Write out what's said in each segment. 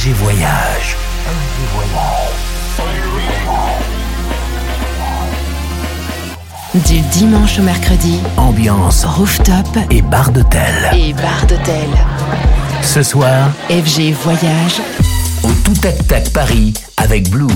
RG Voyage. Voyage. Du dimanche au mercredi, ambiance rooftop et bar d'hôtel. Et bar d'hôtel. Ce soir, FG Voyage au Tout Tac Tac Paris avec Blue.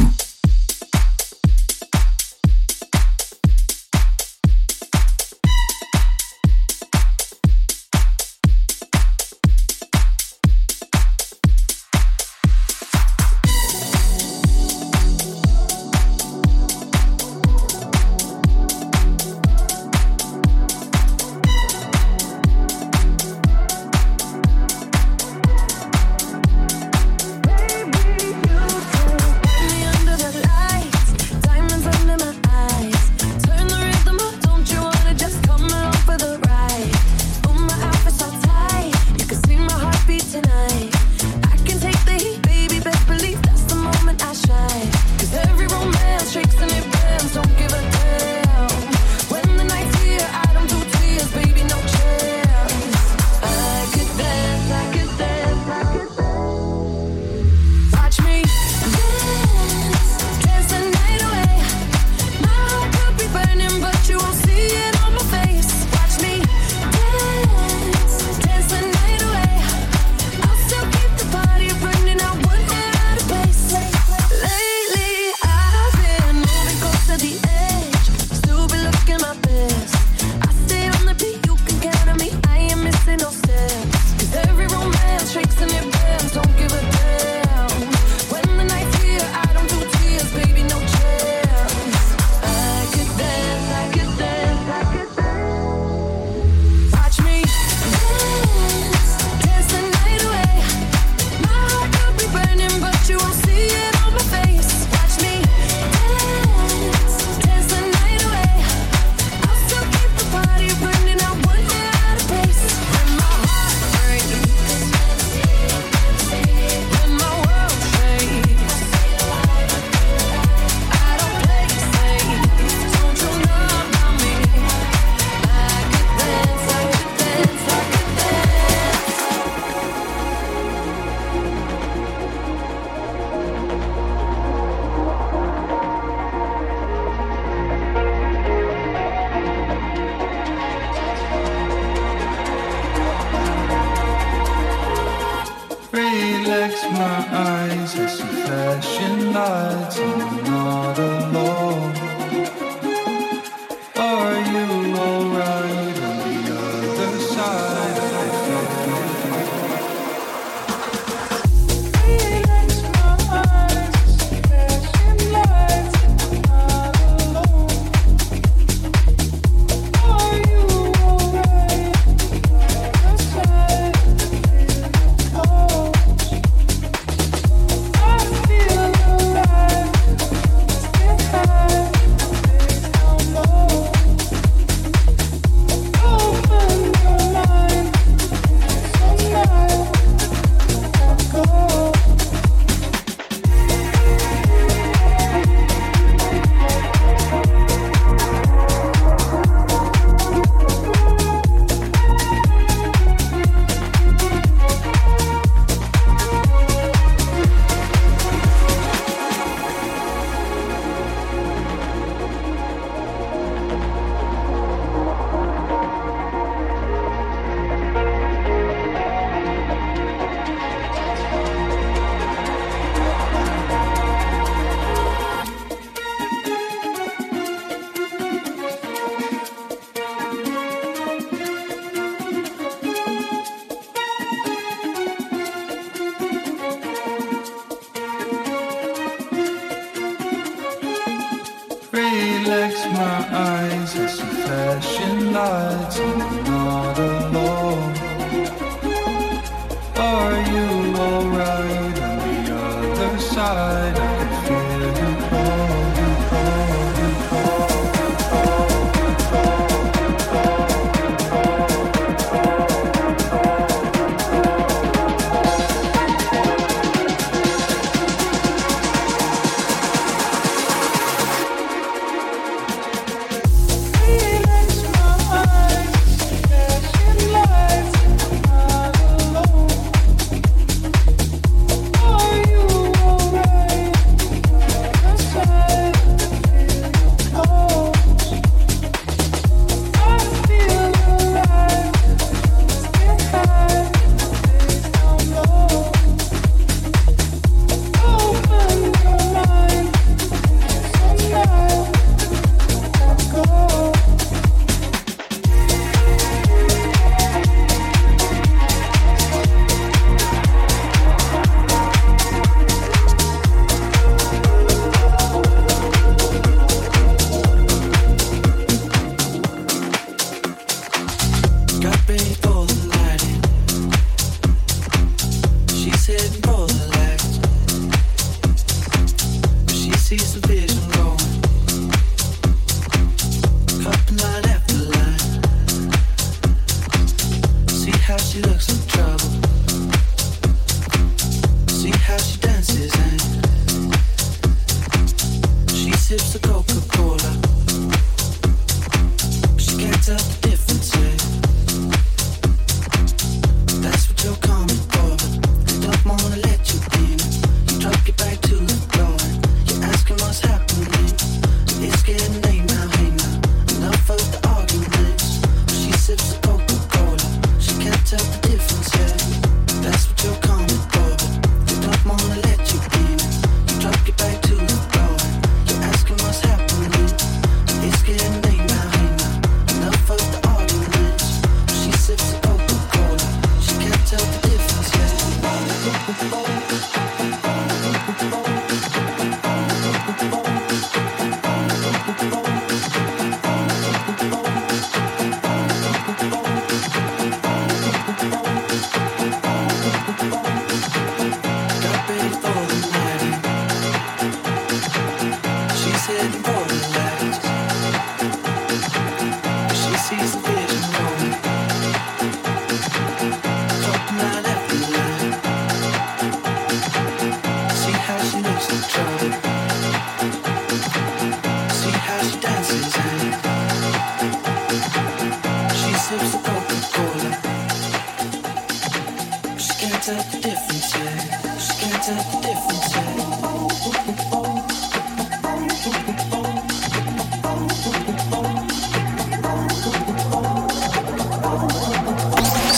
baby.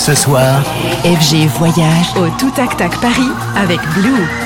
Ce soir, FG voyage au Toutac Tac Paris avec Blue.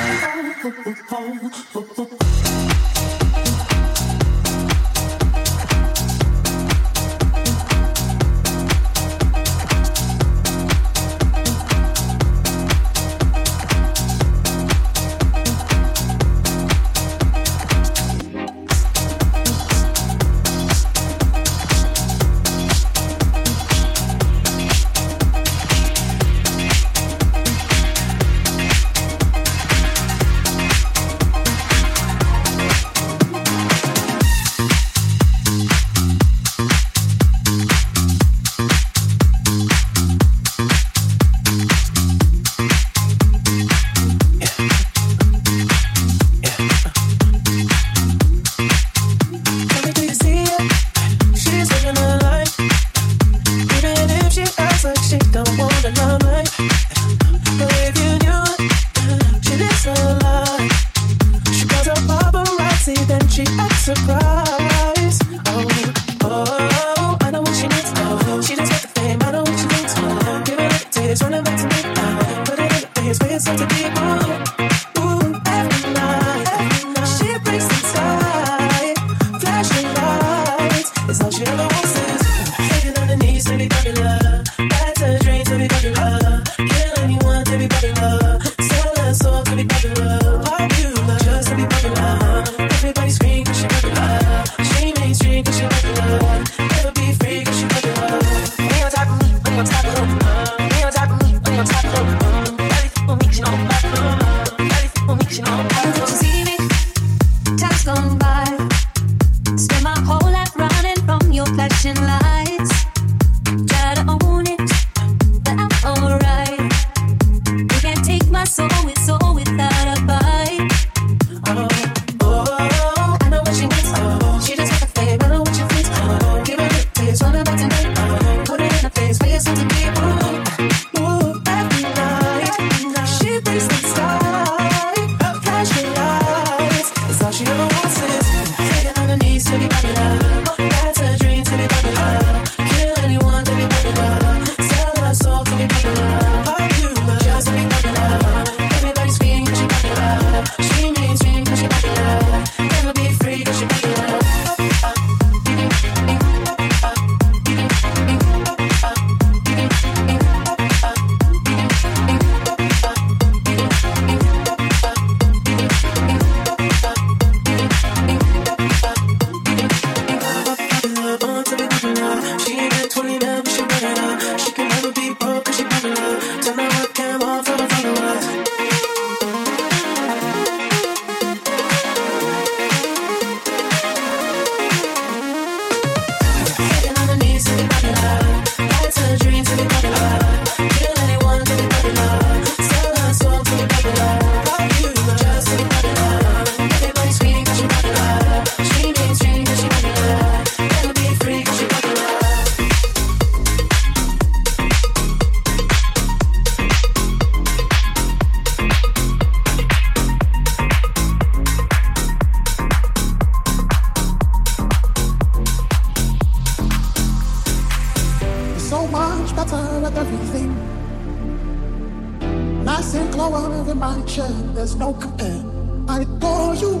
Chair, there's no compare. I adore you.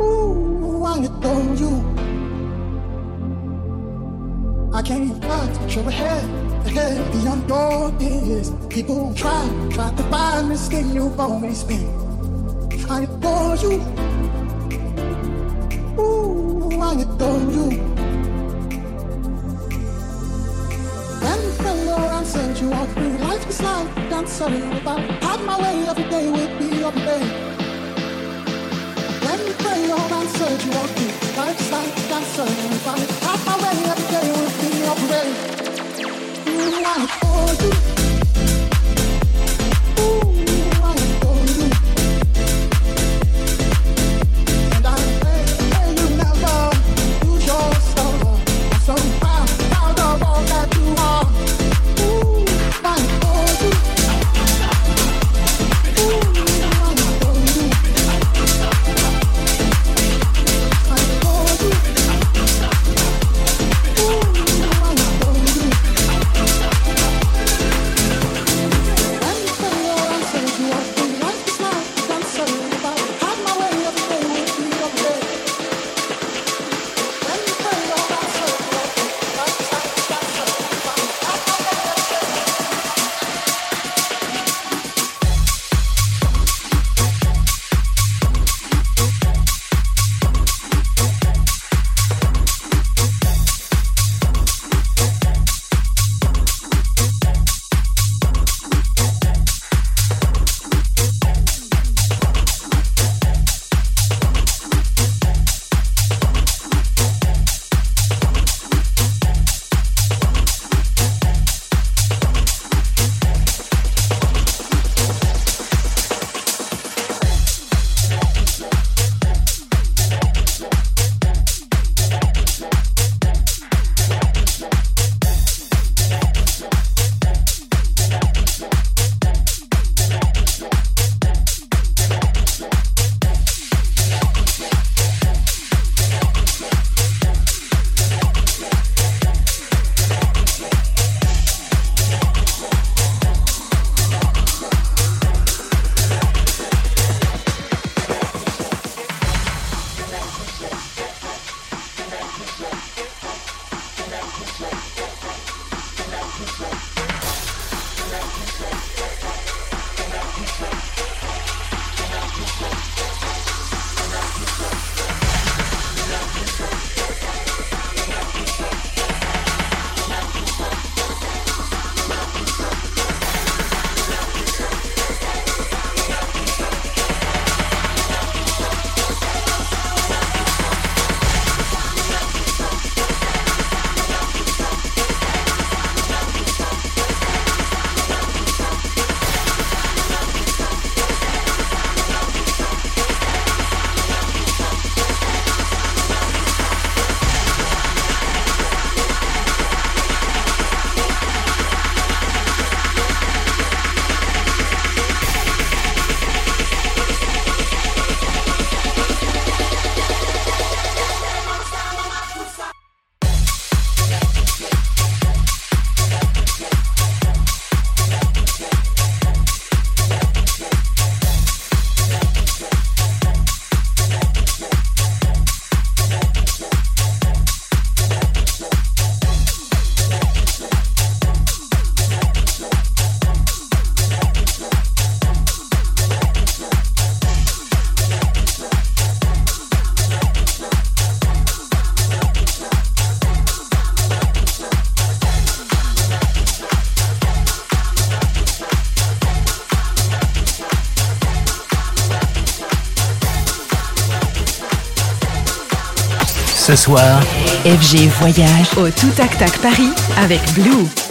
Ooh, I adore you. I can't fight but you're ahead, beyond your years. People try, try to find the skin you've always been. I adore you. Ooh, I adore you. Said you walk through life is like a dancer. If I had my way, every day would be your day. When oh, you pray, your man said you walk through life is like a dancer. If I had my way, every day would be your parade. Ooh, I adore you. Ce soir, FG Voyage au Tout Tac Tac Paris avec Blue.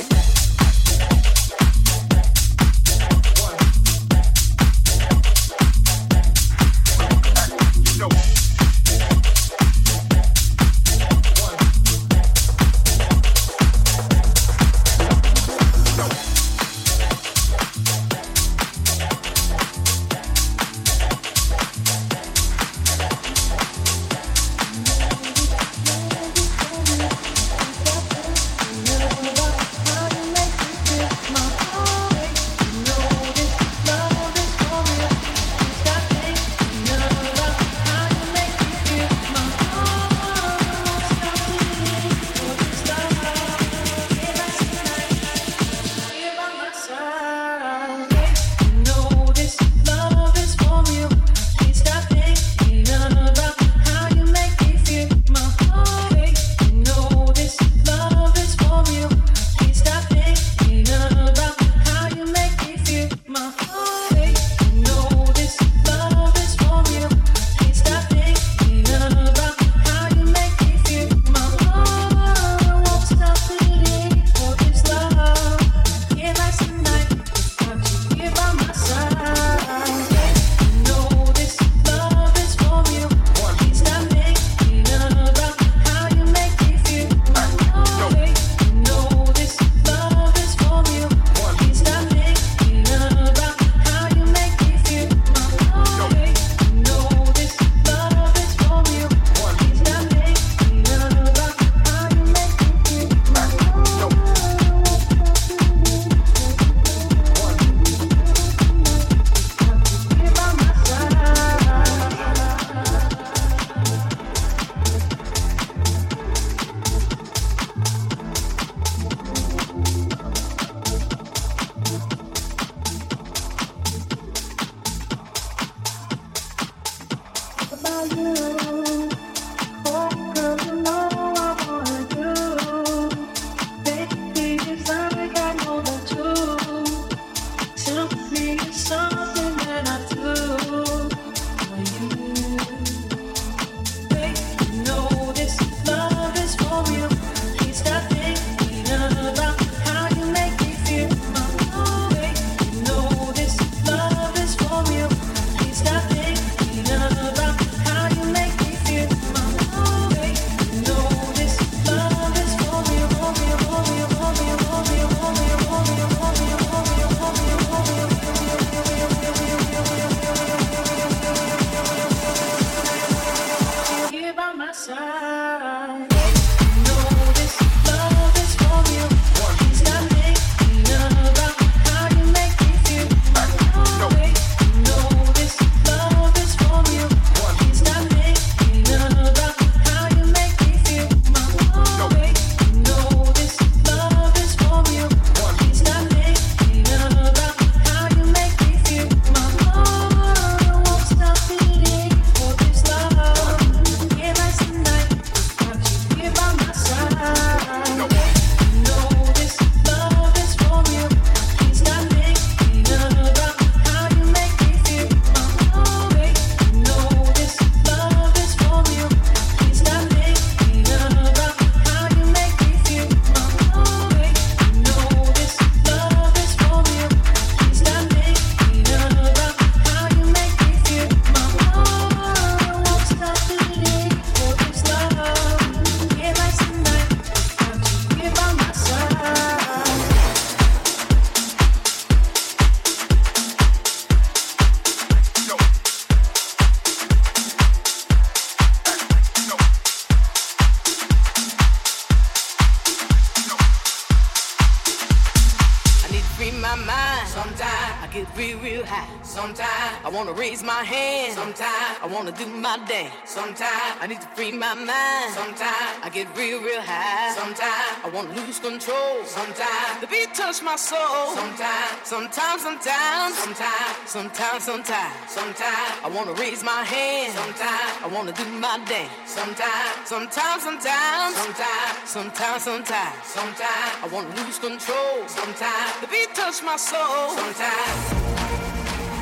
get real, real high. Sometimes I wanna lose control. Sometimes the beat touch my soul. Sometimes, sometimes, sometimes, sometimes, sometimes, sometimes, sometimes I wanna raise my hand. Sometimes I wanna do my dance. Sometimes, sometimes, sometimes, sometimes, sometimes, sometimes, sometimes I wanna lose control. Sometimes the beat touch my soul. Sometimes,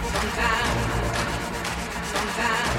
sometimes, sometimes.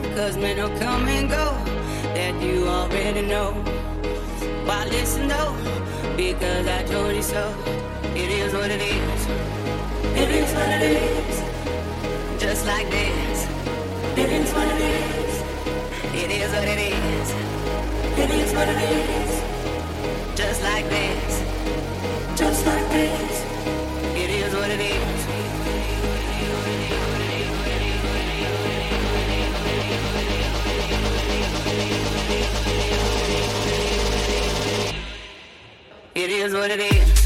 cause men will come and go that you already know. Why listen though? Because I told you so. It is what it is. It is what it is. Just like this. It is what it is. It is what it is. It is what it is. Just like this. Just like this. It is what it is.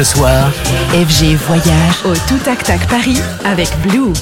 Ce soir, FG Voyage au Tout Tac Tac Paris avec Blue.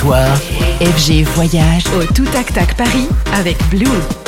Soir, FG Voyage au Tout Tac Tac Paris avec Blue.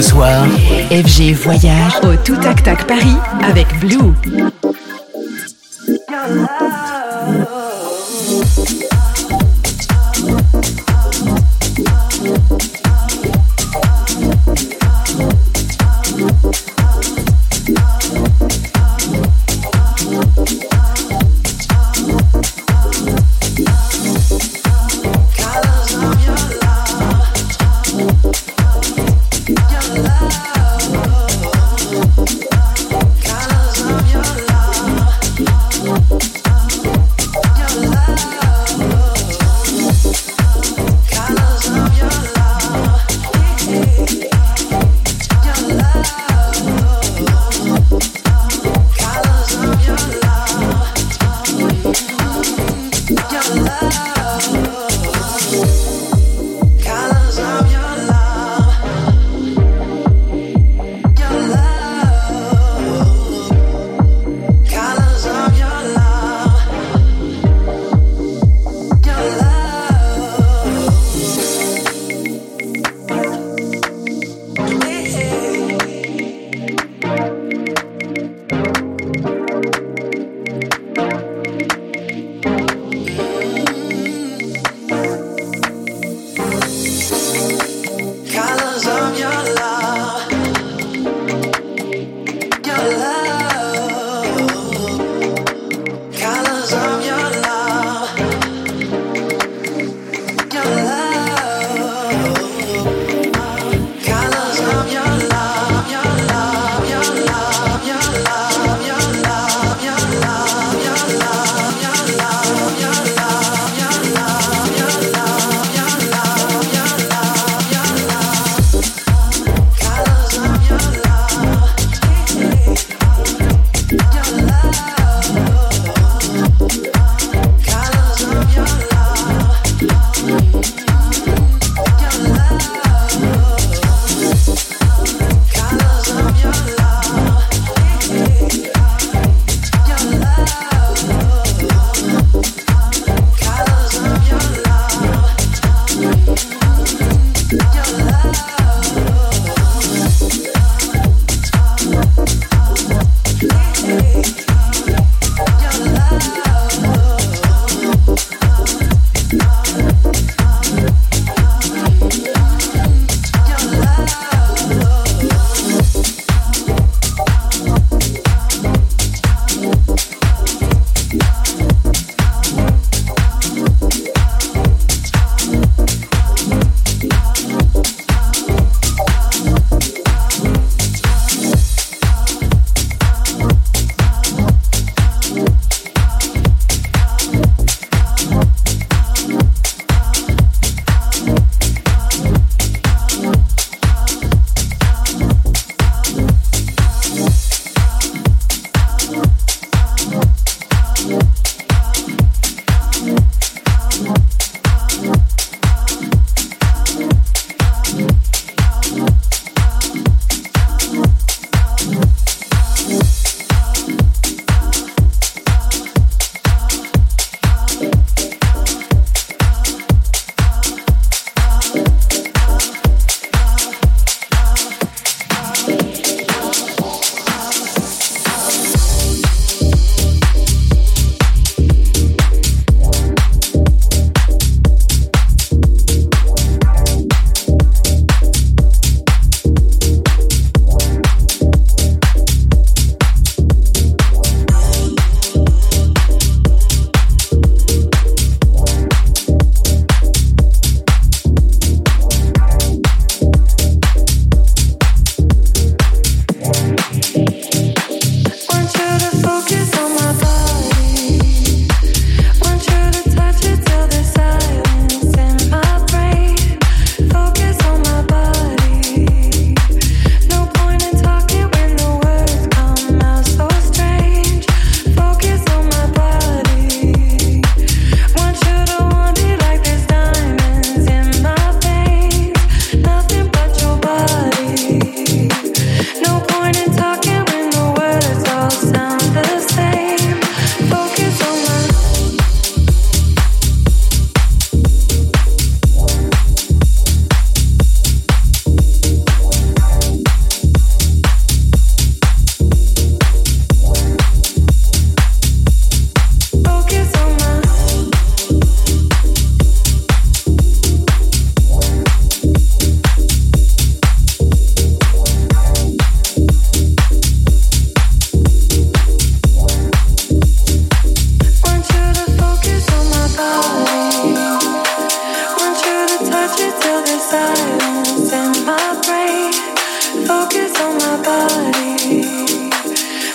Ce soir, FG Voyage au Tout Tac Tac Paris avec Blue.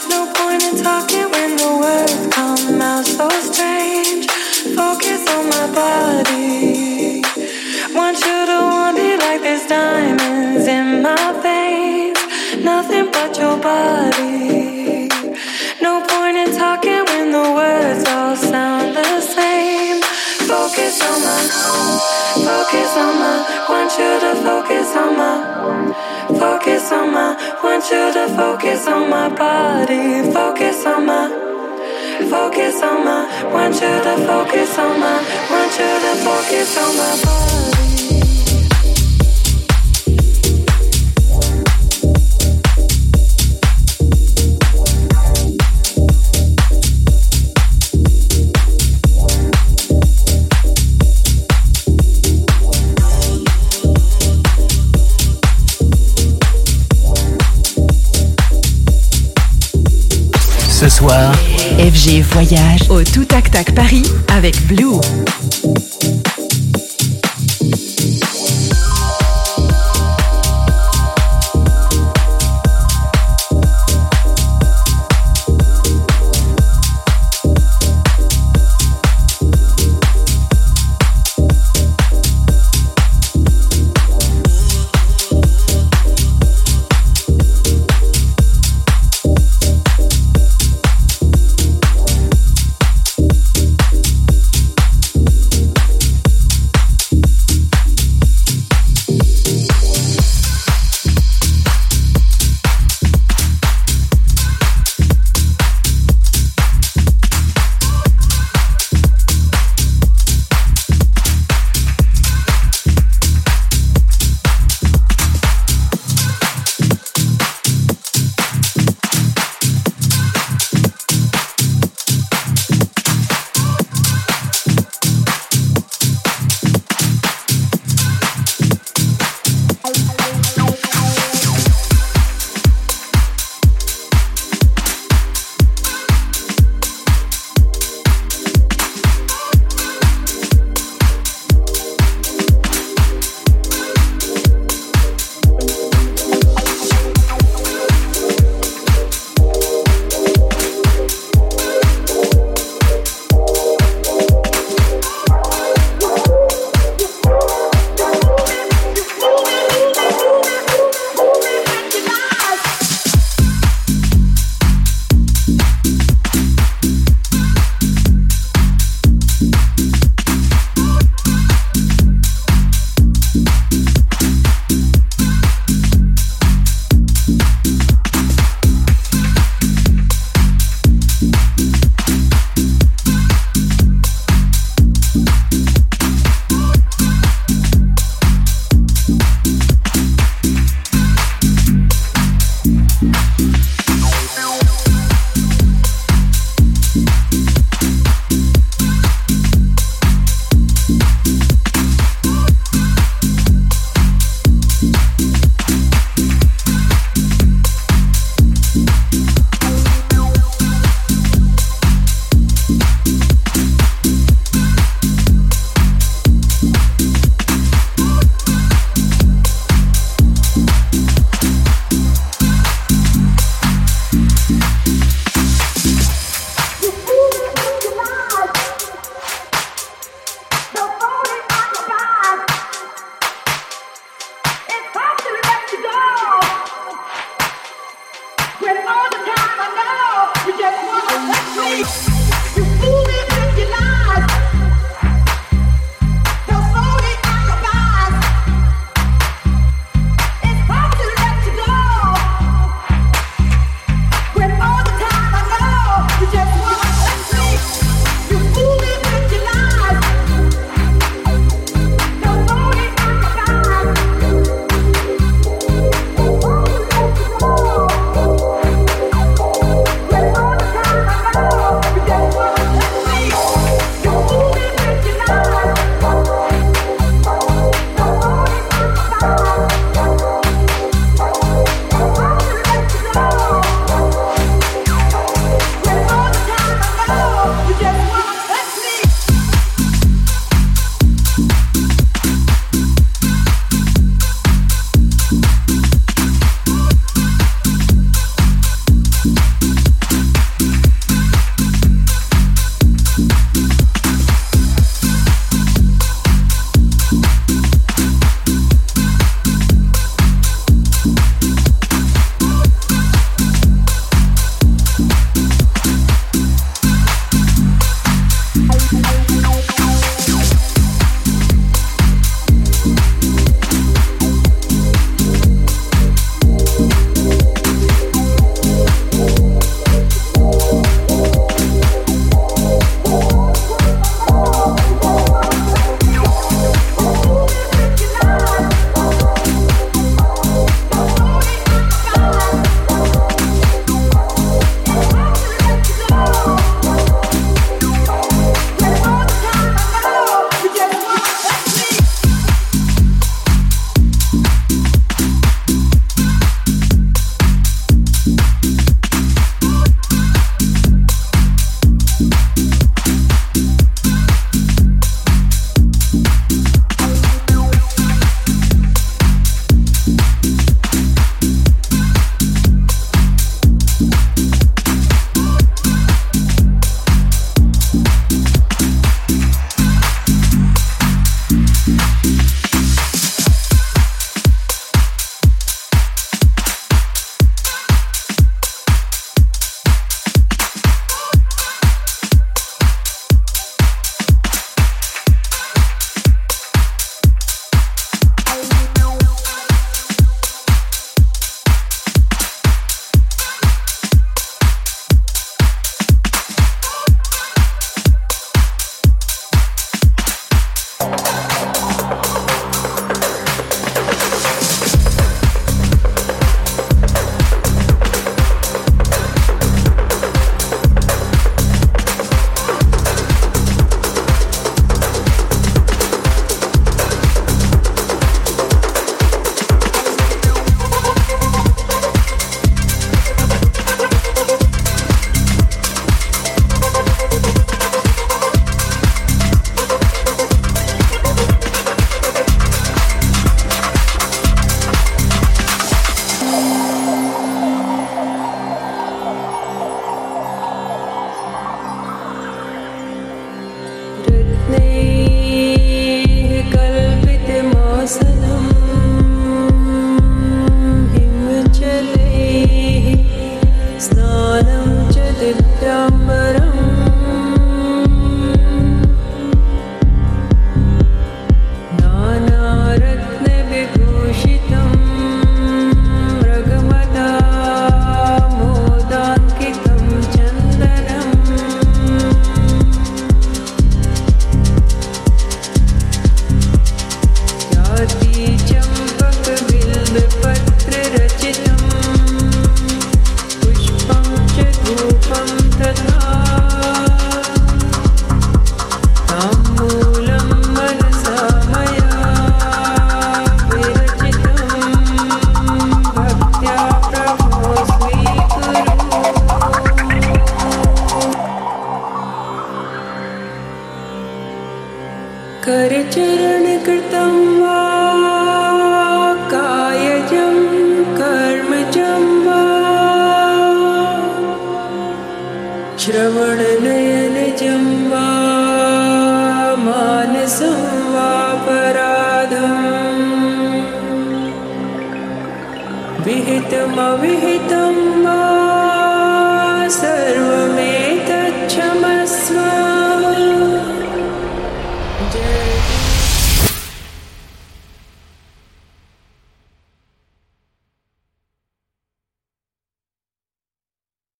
No point in talking when the words come out so strange. Focus on my body. Want you don't want it like there's diamonds in my face. Nothing but your body. No point in talking when the words all sound the same. Focus on my, focus on my, want you to focus on my, focus on my, want you to focus on my body. Focus on my, focus on my, want you to focus on my, want you to focus on my body. FG Voyage au Tout Tac Tac Paris avec Blue.